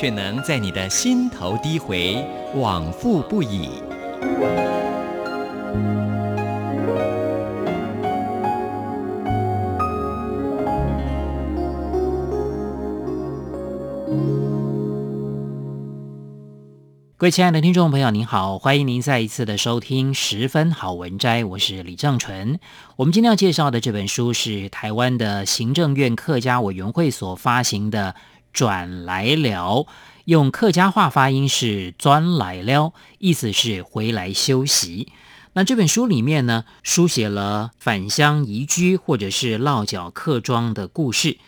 却能在你的心头低回，往复不已。各位亲爱的听众朋友，您好，欢迎您再一次的收听《十分好文摘》，我是李正纯。我们今天要介绍的这本书是台湾的行政院客家委员会所发行的《转来了》，用客家话发音是“转来了”，意思是回来休息。那这本书里面呢，书写了返乡移居或者是落脚客庄的故事。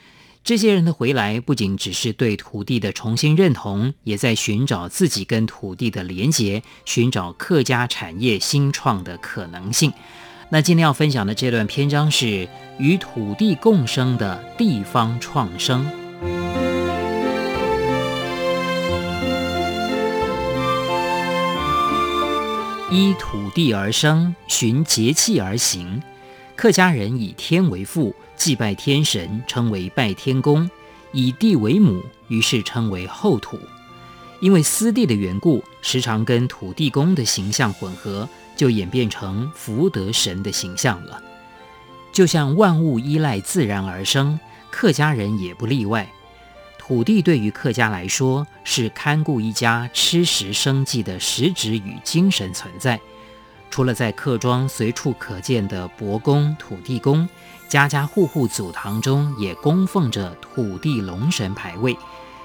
这些人的回来，不仅只是对土地的重新认同，也在寻找自己跟土地的连结，寻找客家产业新创的可能性。那今天要分享的这段篇章是与土地共生的地方创生。依土地而生，循节气而行。客家人以天为父，祭拜天神，称为拜天公；以地为母，于是称为后土。因为私地的缘故，时常跟土地公的形象混合，就演变成福德神的形象了。就像万物依赖自然而生，客家人也不例外。土地对于客家来说，是看顾一家吃食生计的实质与精神存在。除了在客庄随处可见的伯公、土地公，家家户户祖堂中也供奉着土地龙神牌位，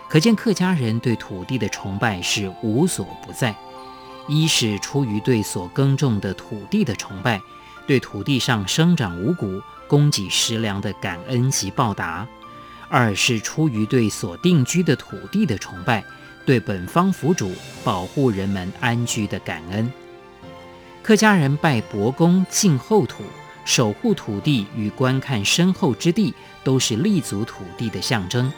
可见客家人对土地的崇拜是无所不在。一是出于对所耕种的土地的崇拜，对土地上生长五谷、供给食粮的感恩及报答；二是出于对所定居的土地的崇拜，对本方府主保护人们安居的感恩。客家人拜伯公、敬后土、守护土地与观看深厚之地，都是立足土地的象征。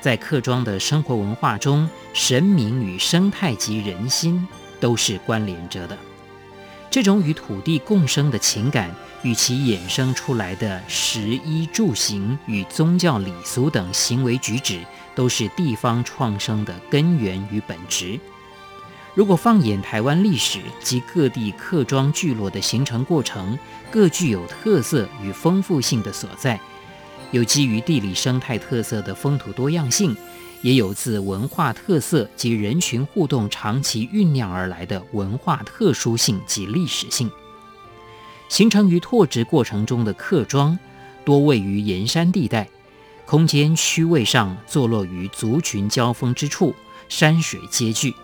在客庄的生活文化中，神明与生态及人心都是关联着的。这种与土地共生的情感，与其衍生出来的食衣住行与宗教礼俗等行为举止，都是地方创生的根源与本质。如果放眼台湾历史及各地客庄聚落的形成过程，各具有特色与丰富性的所在，有基于地理生态特色的风土多样性，也有自文化特色及人群互动长期酝酿而来的文化特殊性及历史性。形成于拓殖过程中的客庄，多位于沿山地带，空间区位上坐落于族群交锋之处，山水皆聚。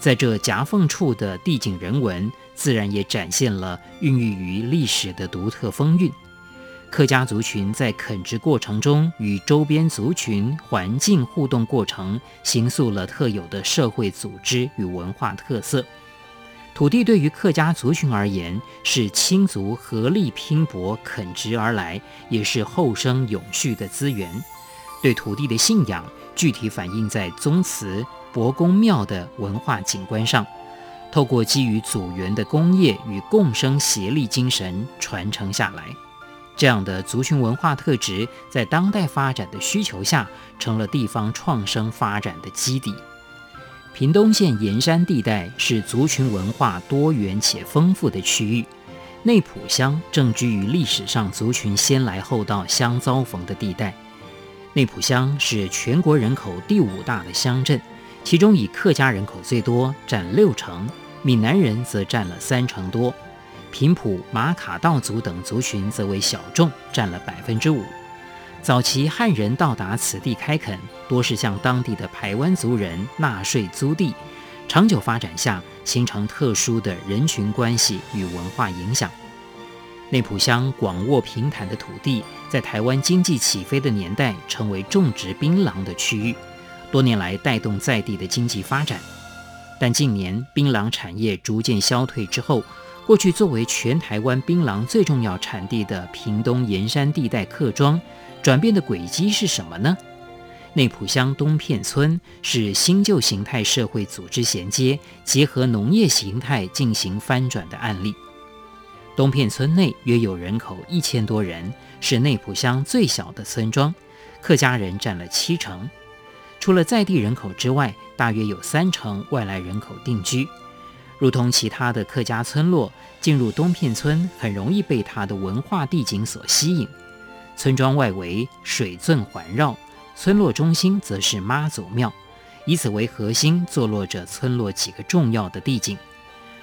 在这夹缝处的地景人文，自然也展现了孕育于历史的独特风韵。客家族群在垦殖过程中与周边族群环境互动过程，形塑了特有的社会组织与文化特色。土地对于客家族群而言，是亲族合力拼搏垦殖而来，也是后生永续的资源。对土地的信仰，具体反映在宗祠。伯公庙的文化景观上，透过基于祖源的工业与共生协力精神传承下来，这样的族群文化特质，在当代发展的需求下，成了地方创生发展的基底。屏东县沿山地带是族群文化多元且丰富的区域，内埔乡正居于历史上族群先来后到相遭逢的地带。内埔乡是全国人口第五大的乡镇。其中以客家人口最多，占六成；闽南人则占了三成多；平埔、马卡道族等族群则为小众，占了百分之五。早期汉人到达此地开垦，多是向当地的排湾族人纳税租地，长久发展下，形成特殊的人群关系与文化影响。内埔乡广沃平坦的土地，在台湾经济起飞的年代，成为种植槟榔的区域。多年来带动在地的经济发展，但近年槟榔产业逐渐消退之后，过去作为全台湾槟榔最重要产地的屏东盐山地带客庄，转变的轨迹是什么呢？内埔乡东片村是新旧形态社会组织衔接，结合农业形态进行翻转的案例。东片村内约有人口一千多人，是内埔乡最小的村庄，客家人占了七成。除了在地人口之外，大约有三成外来人口定居。如同其他的客家村落，进入东片村很容易被它的文化地景所吸引。村庄外围水圳环绕，村落中心则是妈祖庙，以此为核心，坐落着村落几个重要的地景。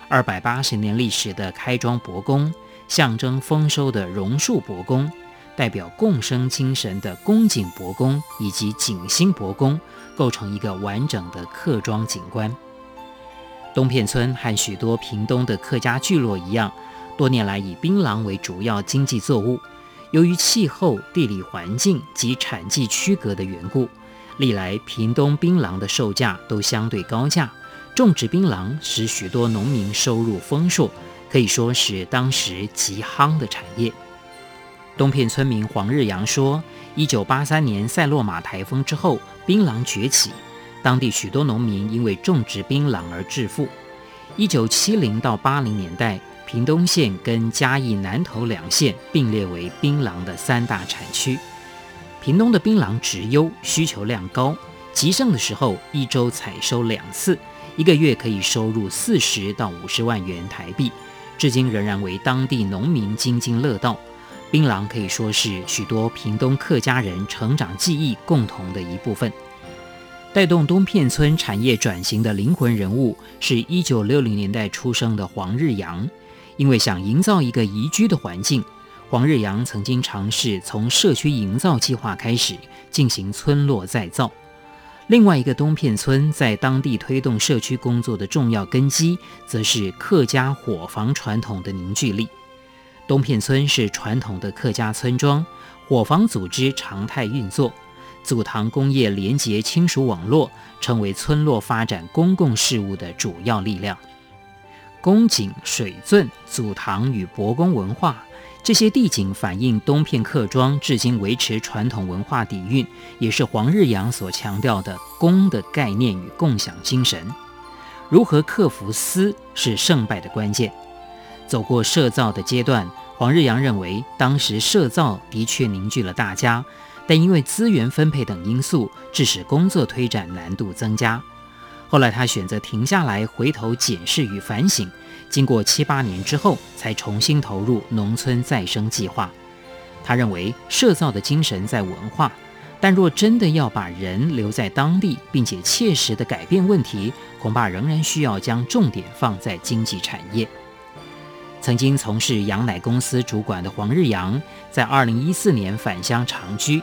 二百八十年历史的开庄伯公，象征丰收的榕树伯公。代表共生精神的宫井伯公以及井心伯公，构成一个完整的客庄景观。东片村和许多屏东的客家聚落一样，多年来以槟榔为主要经济作物。由于气候、地理环境及产季区隔的缘故，历来屏东槟榔的售价都相对高价。种植槟榔使许多农民收入丰硕，可以说是当时极夯的产业。东片村民黄日阳说：“一九八三年塞洛马台风之后，槟榔崛起，当地许多农民因为种植槟榔而致富。一九七零到八零年代，屏东县跟嘉义南投两县并列为槟榔的三大产区。屏东的槟榔质优，需求量高，极盛的时候一周采收两次，一个月可以收入四十到五十万元台币，至今仍然为当地农民津津乐道。”槟榔可以说是许多屏东客家人成长记忆共同的一部分。带动东片村产业转型的灵魂人物是一九六零年代出生的黄日阳。因为想营造一个宜居的环境，黄日阳曾经尝试从社区营造计划开始进行村落再造。另外一个东片村在当地推动社区工作的重要根基，则是客家伙房传统的凝聚力。东片村是传统的客家村庄，伙房组织常态运作，祖堂工业连结亲属网络，成为村落发展公共事务的主要力量。公井、水圳、祖堂与伯公文化，这些地景反映东片客庄至今维持传统文化底蕴，也是黄日阳所强调的公的概念与共享精神。如何克服私是胜败的关键。走过社造的阶段。黄日阳认为，当时社造的确凝聚了大家，但因为资源分配等因素，致使工作推展难度增加。后来他选择停下来，回头检视与反省。经过七八年之后，才重新投入农村再生计划。他认为，社造的精神在文化，但若真的要把人留在当地，并且切实地改变问题，恐怕仍然需要将重点放在经济产业。曾经从事羊奶公司主管的黄日阳，在二零一四年返乡长居。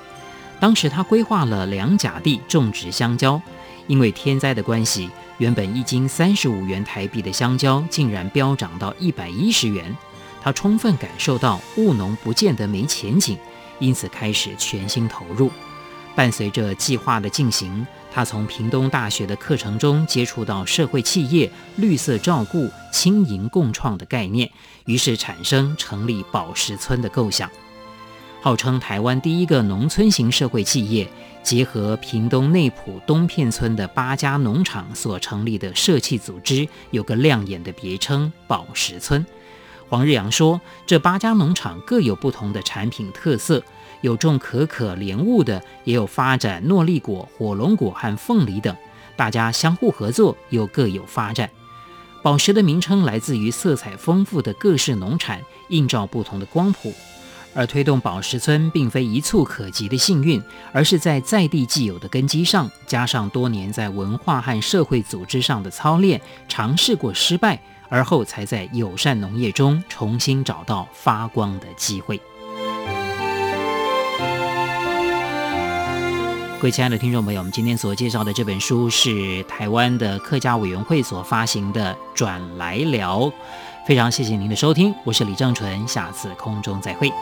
当时他规划了两甲地种植香蕉，因为天灾的关系，原本一斤三十五元台币的香蕉竟然飙涨到一百一十元。他充分感受到务农不见得没前景，因此开始全心投入。伴随着计划的进行。他从屏东大学的课程中接触到社会企业绿色照顾、轻盈共创的概念，于是产生成立宝石村的构想。号称台湾第一个农村型社会企业，结合屏东内埔东片村的八家农场所成立的社企组织，有个亮眼的别称“宝石村”。黄日阳说：“这八家农场各有不同的产品特色。”有种可可莲雾的，也有发展诺丽果、火龙果和凤梨等，大家相互合作，又各有发展。宝石的名称来自于色彩丰富的各式农产，映照不同的光谱。而推动宝石村，并非一蹴可及的幸运，而是在在地既有的根基上，加上多年在文化和社会组织上的操练，尝试过失败，而后才在友善农业中重新找到发光的机会。各位亲爱的听众朋友，我们今天所介绍的这本书是台湾的客家委员会所发行的《转来聊》，非常谢谢您的收听，我是李正淳，下次空中再会。